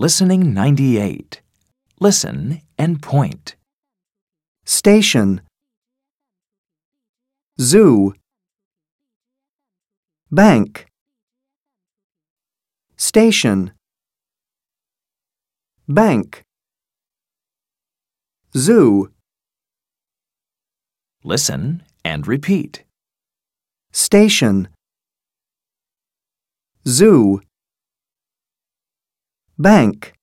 Listening 98. Listen and point. Station. Zoo. Bank. Station. Bank. Zoo. Listen and repeat. Station. Zoo. Bank.